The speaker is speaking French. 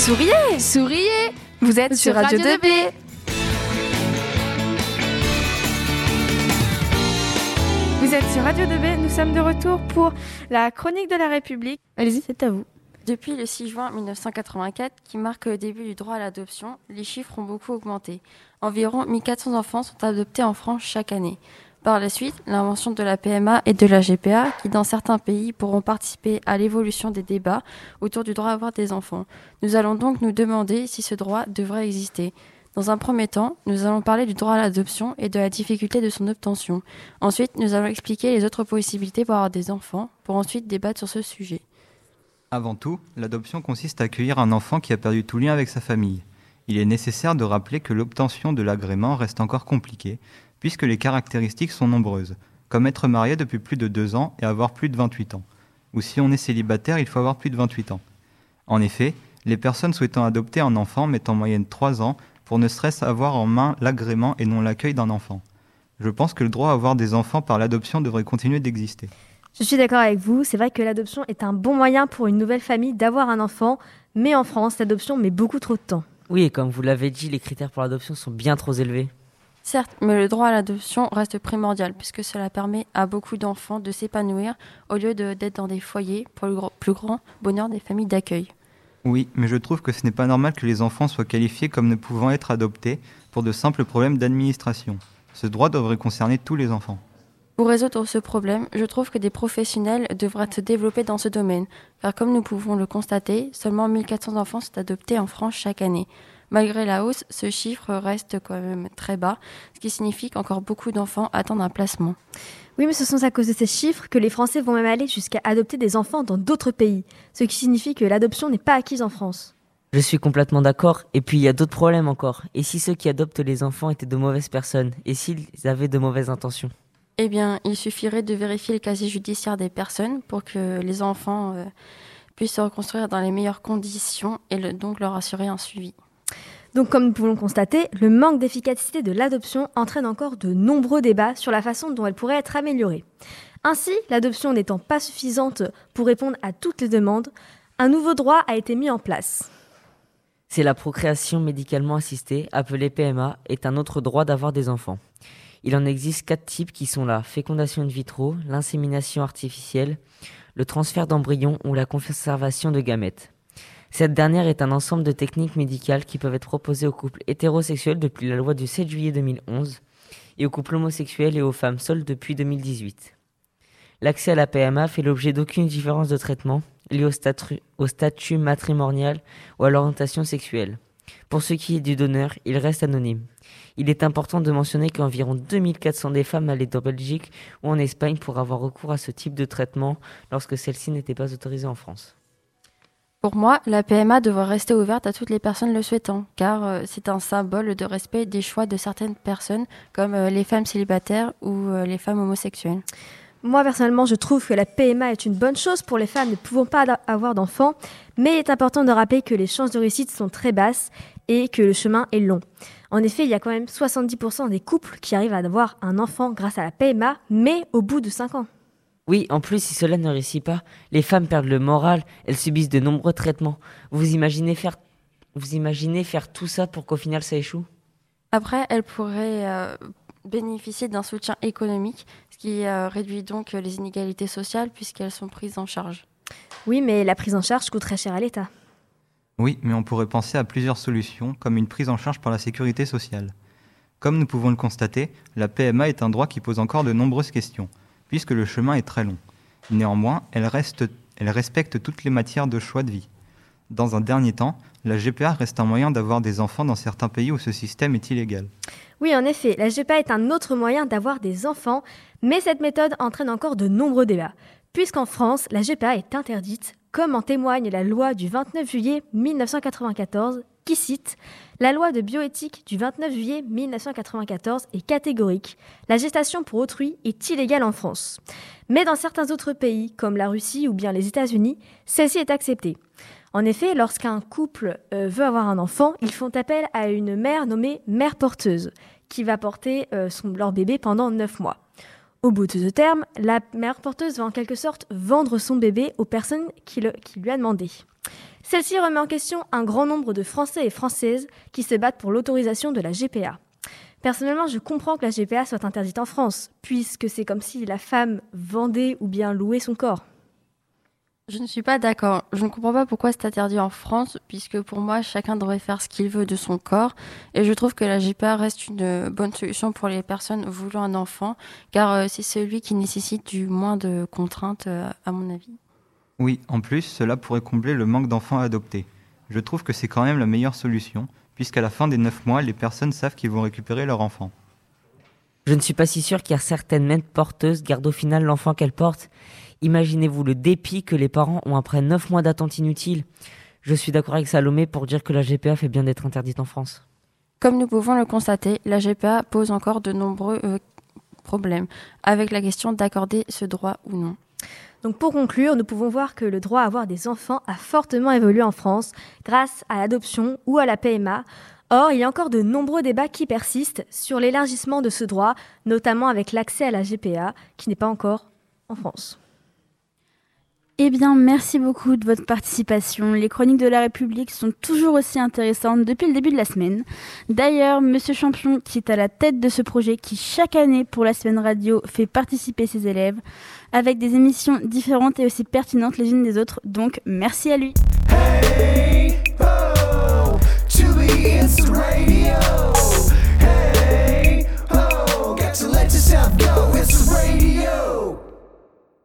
Souriez Souriez Vous êtes sur Radio 2B Vous êtes sur Radio 2B, nous sommes de retour pour la chronique de la République. Allez-y, c'est à vous. Depuis le 6 juin 1984, qui marque le début du droit à l'adoption, les chiffres ont beaucoup augmenté. Environ 1400 enfants sont adoptés en France chaque année. Par la suite, l'invention de la PMA et de la GPA, qui dans certains pays pourront participer à l'évolution des débats autour du droit à avoir des enfants. Nous allons donc nous demander si ce droit devrait exister. Dans un premier temps, nous allons parler du droit à l'adoption et de la difficulté de son obtention. Ensuite, nous allons expliquer les autres possibilités pour avoir des enfants, pour ensuite débattre sur ce sujet. Avant tout, l'adoption consiste à accueillir un enfant qui a perdu tout lien avec sa famille. Il est nécessaire de rappeler que l'obtention de l'agrément reste encore compliquée, puisque les caractéristiques sont nombreuses, comme être marié depuis plus de deux ans et avoir plus de 28 ans. Ou si on est célibataire, il faut avoir plus de 28 ans. En effet, les personnes souhaitant adopter un enfant mettent en moyenne trois ans pour ne serait-ce avoir en main l'agrément et non l'accueil d'un enfant. Je pense que le droit à avoir des enfants par l'adoption devrait continuer d'exister. Je suis d'accord avec vous, c'est vrai que l'adoption est un bon moyen pour une nouvelle famille d'avoir un enfant, mais en France, l'adoption met beaucoup trop de temps. Oui, et comme vous l'avez dit, les critères pour l'adoption sont bien trop élevés. Certes, mais le droit à l'adoption reste primordial puisque cela permet à beaucoup d'enfants de s'épanouir au lieu d'être dans des foyers pour le plus grand bonheur des familles d'accueil. Oui, mais je trouve que ce n'est pas normal que les enfants soient qualifiés comme ne pouvant être adoptés pour de simples problèmes d'administration. Ce droit devrait concerner tous les enfants. Pour résoudre ce problème, je trouve que des professionnels devraient se développer dans ce domaine, car comme nous pouvons le constater, seulement 1400 enfants sont adoptés en France chaque année. Malgré la hausse, ce chiffre reste quand même très bas, ce qui signifie qu'encore beaucoup d'enfants attendent un placement. Oui, mais ce sont à cause de ces chiffres que les Français vont même aller jusqu'à adopter des enfants dans d'autres pays, ce qui signifie que l'adoption n'est pas acquise en France. Je suis complètement d'accord, et puis il y a d'autres problèmes encore. Et si ceux qui adoptent les enfants étaient de mauvaises personnes, et s'ils avaient de mauvaises intentions? Eh bien, il suffirait de vérifier le casier judiciaire des personnes pour que les enfants euh, puissent se reconstruire dans les meilleures conditions et donc leur assurer un suivi. Donc comme nous pouvons constater, le manque d'efficacité de l'adoption entraîne encore de nombreux débats sur la façon dont elle pourrait être améliorée. Ainsi, l'adoption n'étant pas suffisante pour répondre à toutes les demandes, un nouveau droit a été mis en place. C'est la procréation médicalement assistée, appelée PMA, est un autre droit d'avoir des enfants. Il en existe quatre types qui sont la fécondation in vitro, l'insémination artificielle, le transfert d'embryons ou la conservation de gamètes. Cette dernière est un ensemble de techniques médicales qui peuvent être proposées aux couples hétérosexuels depuis la loi du 7 juillet 2011 et aux couples homosexuels et aux femmes seules depuis 2018. L'accès à la PMA fait l'objet d'aucune différence de traitement liée au statut, matrimonial ou à l'orientation sexuelle. Pour ce qui est du donneur, il reste anonyme. Il est important de mentionner qu'environ 2400 des femmes allaient en Belgique ou en Espagne pour avoir recours à ce type de traitement lorsque celle-ci n'était pas autorisée en France. Pour moi, la PMA devrait rester ouverte à toutes les personnes le souhaitant, car euh, c'est un symbole de respect des choix de certaines personnes, comme euh, les femmes célibataires ou euh, les femmes homosexuelles. Moi, personnellement, je trouve que la PMA est une bonne chose pour les femmes ne pouvant pas avoir d'enfants, mais il est important de rappeler que les chances de réussite sont très basses et que le chemin est long. En effet, il y a quand même 70% des couples qui arrivent à avoir un enfant grâce à la PMA, mais au bout de 5 ans. Oui, en plus, si cela ne réussit pas, les femmes perdent le moral, elles subissent de nombreux traitements. Vous imaginez faire, vous imaginez faire tout ça pour qu'au final ça échoue? Après, elles pourraient euh, bénéficier d'un soutien économique, ce qui euh, réduit donc les inégalités sociales puisqu'elles sont prises en charge. Oui, mais la prise en charge coûte très cher à l'État. Oui, mais on pourrait penser à plusieurs solutions, comme une prise en charge par la sécurité sociale. Comme nous pouvons le constater, la PMA est un droit qui pose encore de nombreuses questions puisque le chemin est très long. Néanmoins, elle, respecte toutes les matières de choix de vie. Dans un dernier temps, la GPA reste un moyen d'avoir des enfants dans certains pays où ce système est illégal. Oui, en effet, la GPA est un autre moyen d'avoir des enfants, mais cette méthode entraîne encore de nombreux débats. Puisqu'en France, la GPA est interdite, comme en témoigne la loi du 29 juillet 1994 qui cite La loi de bioéthique du 29 juillet 1994 est catégorique. La gestation pour autrui est illégale en France. Mais dans certains autres pays, comme la Russie ou bien les États-Unis, celle-ci est acceptée. En effet, lorsqu'un couple euh, veut avoir un enfant, ils font appel à une mère nommée mère porteuse, qui va porter euh, leur bébé pendant 9 mois. Au bout de ce terme, la mère porteuse va en quelque sorte vendre son bébé aux personnes qui, qui lui a demandé. Celle-ci remet en question un grand nombre de Français et Françaises qui se battent pour l'autorisation de la GPA. Personnellement, je comprends que la GPA soit interdite en France, puisque c'est comme si la femme vendait ou bien louait son corps. Je ne suis pas d'accord. Je ne comprends pas pourquoi c'est interdit en France, puisque pour moi, chacun devrait faire ce qu'il veut de son corps. Et je trouve que la GPA reste une bonne solution pour les personnes voulant un enfant, car euh, c'est celui qui nécessite du moins de contraintes, euh, à mon avis. Oui, en plus, cela pourrait combler le manque d'enfants adoptés. Je trouve que c'est quand même la meilleure solution, puisqu'à la fin des 9 mois, les personnes savent qu'ils vont récupérer leur enfant. Je ne suis pas si sûr car certaines mères porteuses gardent au final l'enfant qu'elles portent. Imaginez-vous le dépit que les parents ont après 9 mois d'attente inutile. Je suis d'accord avec Salomé pour dire que la GPA fait bien d'être interdite en France. Comme nous pouvons le constater, la GPA pose encore de nombreux euh, problèmes avec la question d'accorder ce droit ou non. Donc pour conclure, nous pouvons voir que le droit à avoir des enfants a fortement évolué en France grâce à l'adoption ou à la PMA. Or, il y a encore de nombreux débats qui persistent sur l'élargissement de ce droit, notamment avec l'accès à la GPA, qui n'est pas encore en France. Eh bien, merci beaucoup de votre participation. Les chroniques de la République sont toujours aussi intéressantes depuis le début de la semaine. D'ailleurs, Monsieur Champion, qui est à la tête de ce projet, qui chaque année pour la semaine radio fait participer ses élèves avec des émissions différentes et aussi pertinentes les unes des autres. Donc, merci à lui.